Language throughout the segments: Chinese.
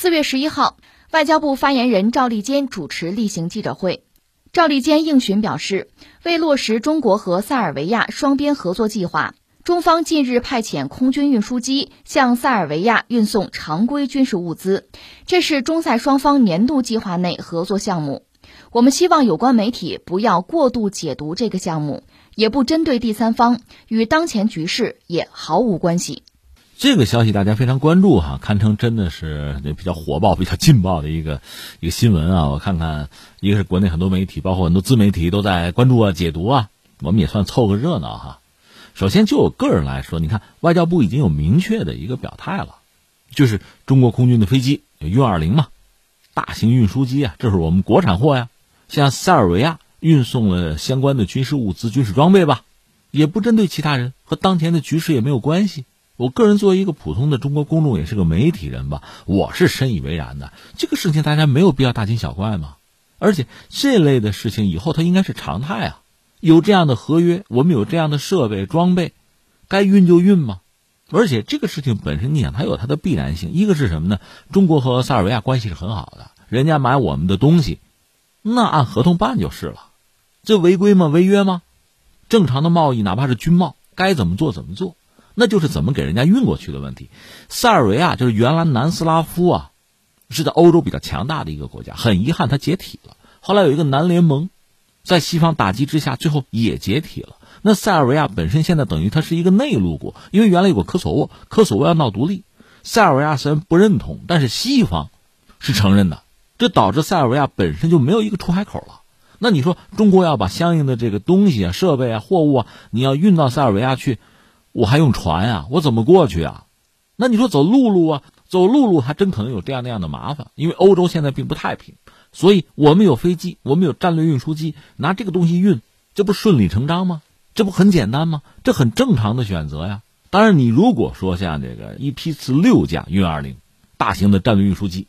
四月十一号，外交部发言人赵立坚主持例行记者会。赵立坚应询表示，为落实中国和塞尔维亚双边合作计划，中方近日派遣空军运输机向塞尔维亚运送常规军事物资，这是中塞双方年度计划内合作项目。我们希望有关媒体不要过度解读这个项目，也不针对第三方，与当前局势也毫无关系。这个消息大家非常关注哈，堪称真的是比较火爆、比较劲爆的一个一个新闻啊！我看看，一个是国内很多媒体，包括很多自媒体都在关注啊、解读啊，我们也算凑个热闹哈。首先就我个人来说，你看外交部已经有明确的一个表态了，就是中国空军的飞机运二零嘛，大型运输机啊，这是我们国产货呀，向塞尔维亚运送了相关的军事物资、军事装备吧，也不针对其他人，和当前的局势也没有关系。我个人作为一个普通的中国公众，也是个媒体人吧，我是深以为然的。这个事情大家没有必要大惊小怪嘛，而且这类的事情以后它应该是常态啊。有这样的合约，我们有这样的设备装备，该运就运嘛。而且这个事情本身，你想它有它的必然性。一个是什么呢？中国和塞尔维亚关系是很好的，人家买我们的东西，那按合同办就是了。这违规吗？违约吗？正常的贸易，哪怕是军贸，该怎么做怎么做。那就是怎么给人家运过去的问题。塞尔维亚就是原来南斯拉夫啊，是在欧洲比较强大的一个国家。很遗憾，它解体了。后来有一个南联盟，在西方打击之下，最后也解体了。那塞尔维亚本身现在等于它是一个内陆国，因为原来有个科索沃，科索沃要闹独立，塞尔维亚虽然不认同，但是西方是承认的。这导致塞尔维亚本身就没有一个出海口了。那你说中国要把相应的这个东西啊、设备啊、货物啊，你要运到塞尔维亚去？我还用船啊？我怎么过去啊？那你说走陆路啊？走陆路还真可能有这样那样的麻烦，因为欧洲现在并不太平，所以我们有飞机，我们有战略运输机，拿这个东西运，这不顺理成章吗？这不很简单吗？这很正常的选择呀。当然，你如果说像这个一批次六架运二零大型的战略运输机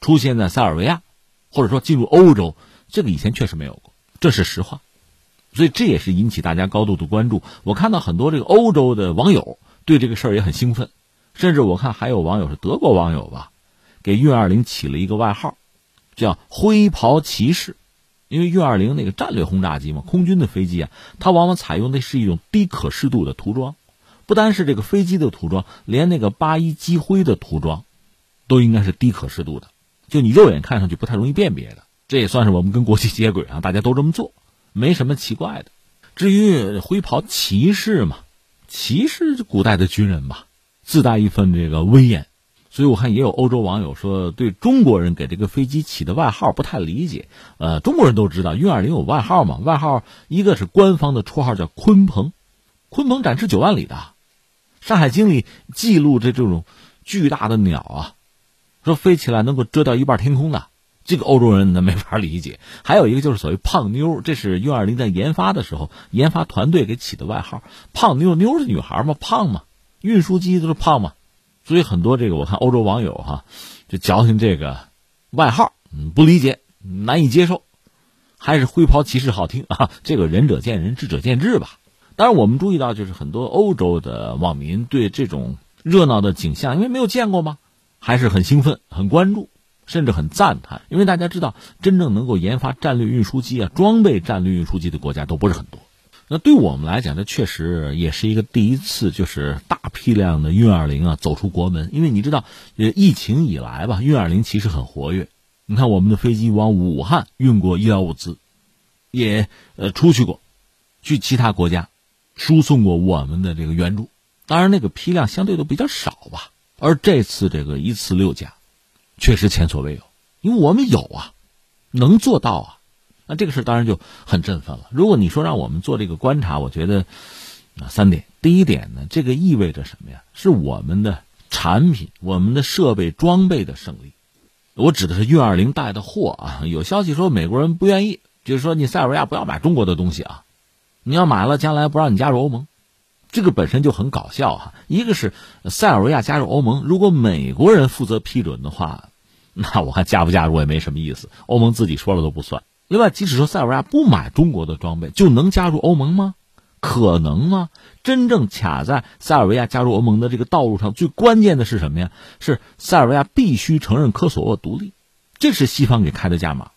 出现在塞尔维亚，或者说进入欧洲，这个以前确实没有过，这是实话。所以这也是引起大家高度的关注。我看到很多这个欧洲的网友对这个事儿也很兴奋，甚至我看还有网友是德国网友吧，给运二零起了一个外号，叫“灰袍骑士”，因为运二零那个战略轰炸机嘛，空军的飞机啊，它往往采用的是一种低可视度的涂装，不单是这个飞机的涂装，连那个八一机徽的涂装，都应该是低可视度的，就你肉眼看上去不太容易辨别的。这也算是我们跟国际接轨啊，大家都这么做。没什么奇怪的，至于灰袍骑士嘛，骑士古代的军人吧，自带一份这个威严，所以我看也有欧洲网友说，对中国人给这个飞机起的外号不太理解。呃，中国人都知道运二零有外号嘛，外号一个是官方的绰号叫鲲鹏，鲲鹏展翅九万里的，《山海经》里记录这这种巨大的鸟啊，说飞起来能够遮掉一半天空的。这个欧洲人呢没法理解，还有一个就是所谓“胖妞”，这是 U 二零在研发的时候，研发团队给起的外号。胖妞妞是女孩嘛，胖嘛，运输机都是胖嘛，所以很多这个我看欧洲网友哈，就矫情这个外号，不理解，难以接受，还是灰袍骑士好听啊。这个仁者见仁，智者见智吧。当然，我们注意到就是很多欧洲的网民对这种热闹的景象，因为没有见过嘛，还是很兴奋，很关注。甚至很赞叹，因为大家知道，真正能够研发战略运输机啊、装备战略运输机的国家都不是很多。那对我们来讲，这确实也是一个第一次，就是大批量的运二零啊走出国门。因为你知道，疫情以来吧，运二零其实很活跃。你看，我们的飞机往武汉运过医疗物资，也呃出去过，去其他国家输送过我们的这个援助。当然，那个批量相对都比较少吧。而这次这个一次六架。确实前所未有，因为我们有啊，能做到啊，那这个事当然就很振奋了。如果你说让我们做这个观察，我觉得啊三点。第一点呢，这个意味着什么呀？是我们的产品、我们的设备装备的胜利。我指的是运二零带的货啊。有消息说美国人不愿意，就是说你塞尔维亚不要买中国的东西啊，你要买了，将来不让你加入欧盟。这个本身就很搞笑哈。一个是塞尔维亚加入欧盟，如果美国人负责批准的话。那我看加不加入也没什么意思，欧盟自己说了都不算。另外，即使说塞尔维亚不买中国的装备，就能加入欧盟吗？可能吗？真正卡在塞尔维亚加入欧盟的这个道路上，最关键的是什么呀？是塞尔维亚必须承认科索沃独立，这是西方给开的价码，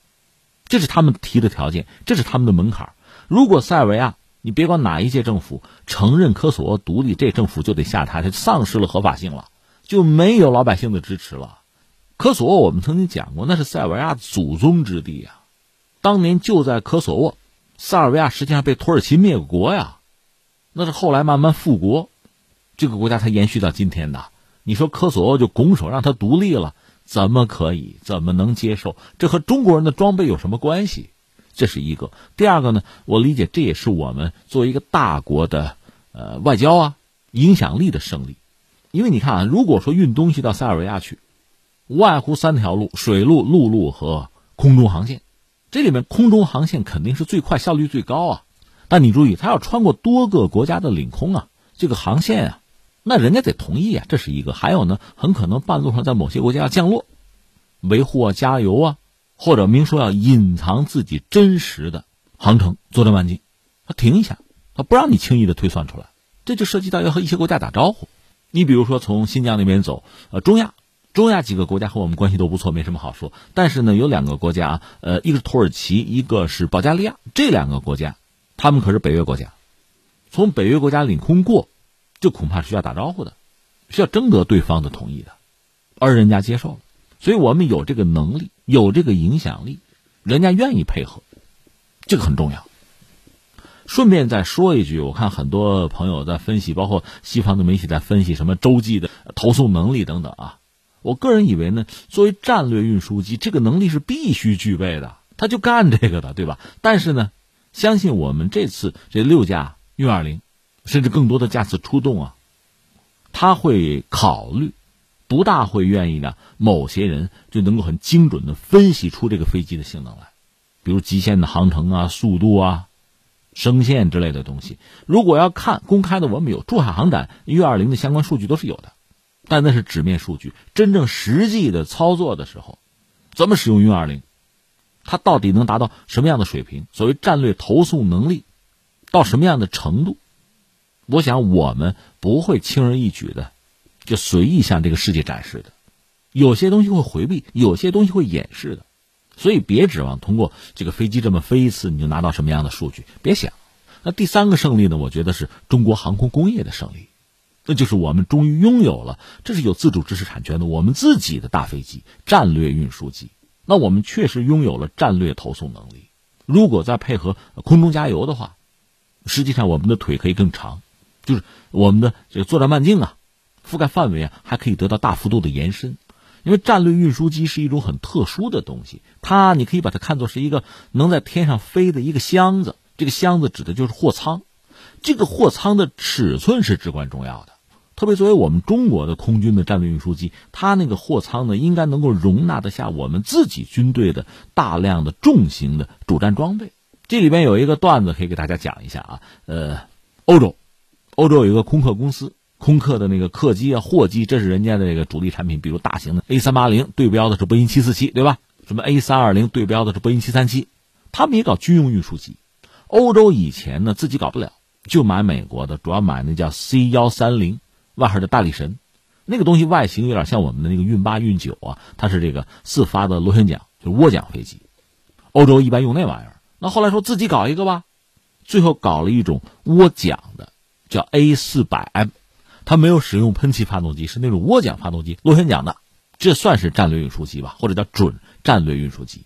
这是他们提的条件，这是他们的门槛。如果塞尔维亚，你别管哪一届政府承认科索沃独立，这政府就得下台，它丧失了合法性了，就没有老百姓的支持了。科索沃我们曾经讲过，那是塞尔维亚祖宗之地啊，当年就在科索沃，塞尔维亚实际上被土耳其灭国呀。那是后来慢慢复国，这个国家才延续到今天的。你说科索沃就拱手让他独立了，怎么可以？怎么能接受？这和中国人的装备有什么关系？这是一个。第二个呢，我理解这也是我们作为一个大国的呃外交啊影响力的胜利。因为你看啊，如果说运东西到塞尔维亚去，无外乎三条路：水路、陆路和空中航线。这里面空中航线肯定是最快、效率最高啊。但你注意，它要穿过多个国家的领空啊，这个航线啊，那人家得同意啊，这是一个。还有呢，很可能半路上在某些国家要降落，维护啊、加油啊，或者明说要隐藏自己真实的航程，作战半径，他停一下，他不让你轻易的推算出来。这就涉及到要和一些国家打招呼。你比如说从新疆那边走，呃，中亚，中亚几个国家和我们关系都不错，没什么好说。但是呢，有两个国家，呃，一个是土耳其，一个是保加利亚，这两个国家。他们可是北约国家，从北约国家领空过，就恐怕是需要打招呼的，需要征得对方的同意的，而人家接受了，所以我们有这个能力，有这个影响力，人家愿意配合，这个很重要。顺便再说一句，我看很多朋友在分析，包括西方的媒体在分析什么洲际的投送能力等等啊，我个人以为呢，作为战略运输机，这个能力是必须具备的，他就干这个的，对吧？但是呢。相信我们这次这六架运二零，甚至更多的架次出动啊，他会考虑，不大会愿意呢。某些人就能够很精准的分析出这个飞机的性能来，比如极限的航程啊、速度啊、声线之类的东西。如果要看公开的，我们有珠海航展运二零的相关数据都是有的，但那是纸面数据。真正实际的操作的时候，怎么使用运二零？它到底能达到什么样的水平？所谓战略投送能力到什么样的程度？我想我们不会轻而易举的就随意向这个世界展示的，有些东西会回避，有些东西会掩饰的，所以别指望通过这个飞机这么飞一次你就拿到什么样的数据，别想。那第三个胜利呢？我觉得是中国航空工业的胜利，那就是我们终于拥有了，这是有自主知识产权的，我们自己的大飞机，战略运输机。那我们确实拥有了战略投送能力，如果再配合空中加油的话，实际上我们的腿可以更长，就是我们的这个作战半径啊，覆盖范围啊，还可以得到大幅度的延伸。因为战略运输机是一种很特殊的东西，它你可以把它看作是一个能在天上飞的一个箱子，这个箱子指的就是货舱，这个货舱的尺寸是至关重要的。特别作为我们中国的空军的战略运输机，它那个货舱呢，应该能够容纳得下我们自己军队的大量的重型的主战装备。这里边有一个段子可以给大家讲一下啊，呃，欧洲，欧洲有一个空客公司，空客的那个客机啊、货机，这是人家的这个主力产品，比如大型的 A 三八零对标的是波音七四七，对吧？什么 A 三二零对标的是波音七三七，他们也搞军用运输机。欧洲以前呢自己搞不了，就买美国的，主要买那叫 C 幺三零。外号叫大力神，那个东西外形有点像我们的那个运八、运九啊，它是这个四发的螺旋桨，就是涡桨飞机。欧洲一般用那玩意儿，那后来说自己搞一个吧，最后搞了一种涡桨的，叫 A 四百 M，它没有使用喷气发动机，是那种涡桨发动机，螺旋桨的，这算是战略运输机吧，或者叫准战略运输机。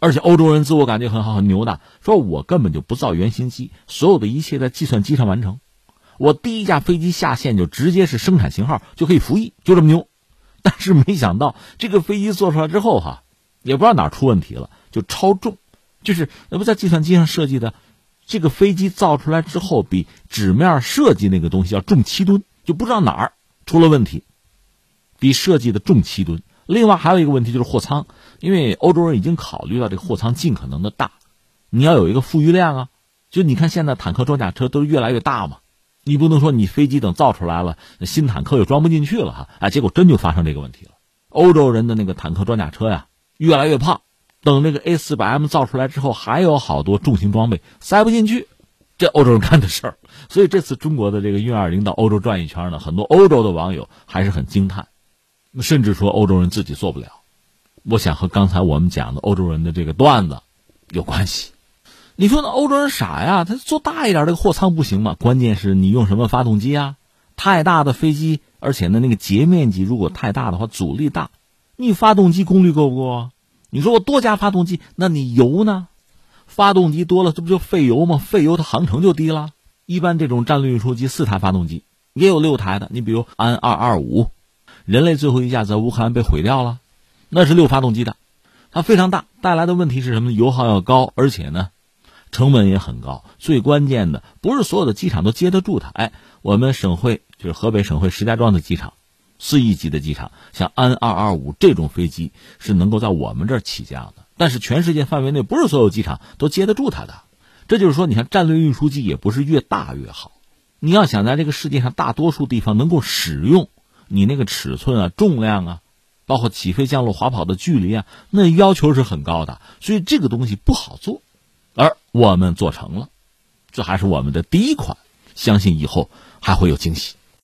而且欧洲人自我感觉很好，很牛的，说我根本就不造原型机，所有的一切在计算机上完成。我第一架飞机下线就直接是生产型号就可以服役，就这么牛。但是没想到这个飞机做出来之后哈，也不知道哪出问题了，就超重，就是那不在计算机上设计的，这个飞机造出来之后比纸面设计那个东西要重七吨，就不知道哪儿出了问题，比设计的重七吨。另外还有一个问题就是货舱，因为欧洲人已经考虑到这个货舱尽可能的大，你要有一个富余量啊。就你看现在坦克装甲车都越来越大嘛。你不能说你飞机等造出来了，新坦克又装不进去了哈，哎，结果真就发生这个问题了。欧洲人的那个坦克装甲车呀，越来越胖，等那个 A 四百 M 造出来之后，还有好多重型装备塞不进去，这欧洲人干的事儿。所以这次中国的这个运二零到欧洲转一圈呢，很多欧洲的网友还是很惊叹，甚至说欧洲人自己做不了。我想和刚才我们讲的欧洲人的这个段子有关系。你说那欧洲人傻呀？他做大一点这个货舱不行吗？关键是你用什么发动机啊？太大的飞机，而且呢那个截面积如果太大的话，阻力大，你发动机功率够不够啊？你说我多加发动机，那你油呢？发动机多了，这不就费油吗？费油它航程就低了。一般这种战略运输机四台发动机，也有六台的。你比如安二二五，人类最后一架在乌克兰被毁掉了，那是六发动机的，它非常大，带来的问题是什么？油耗要高，而且呢，成本也很高。最关键的不是所有的机场都接得住它。哎，我们省会就是河北省会石家庄的机场，四亿级的机场，像安二二五这种飞机是能够在我们这儿起降的。但是全世界范围内不是所有机场都接得住它的，这就是说，你看战略运输机也不是越大越好。你要想在这个世界上大多数地方能够使用，你那个尺寸啊、重量啊，包括起飞、降落、滑跑的距离啊，那要求是很高的。所以这个东西不好做，而我们做成了，这还是我们的第一款，相信以后还会有惊喜。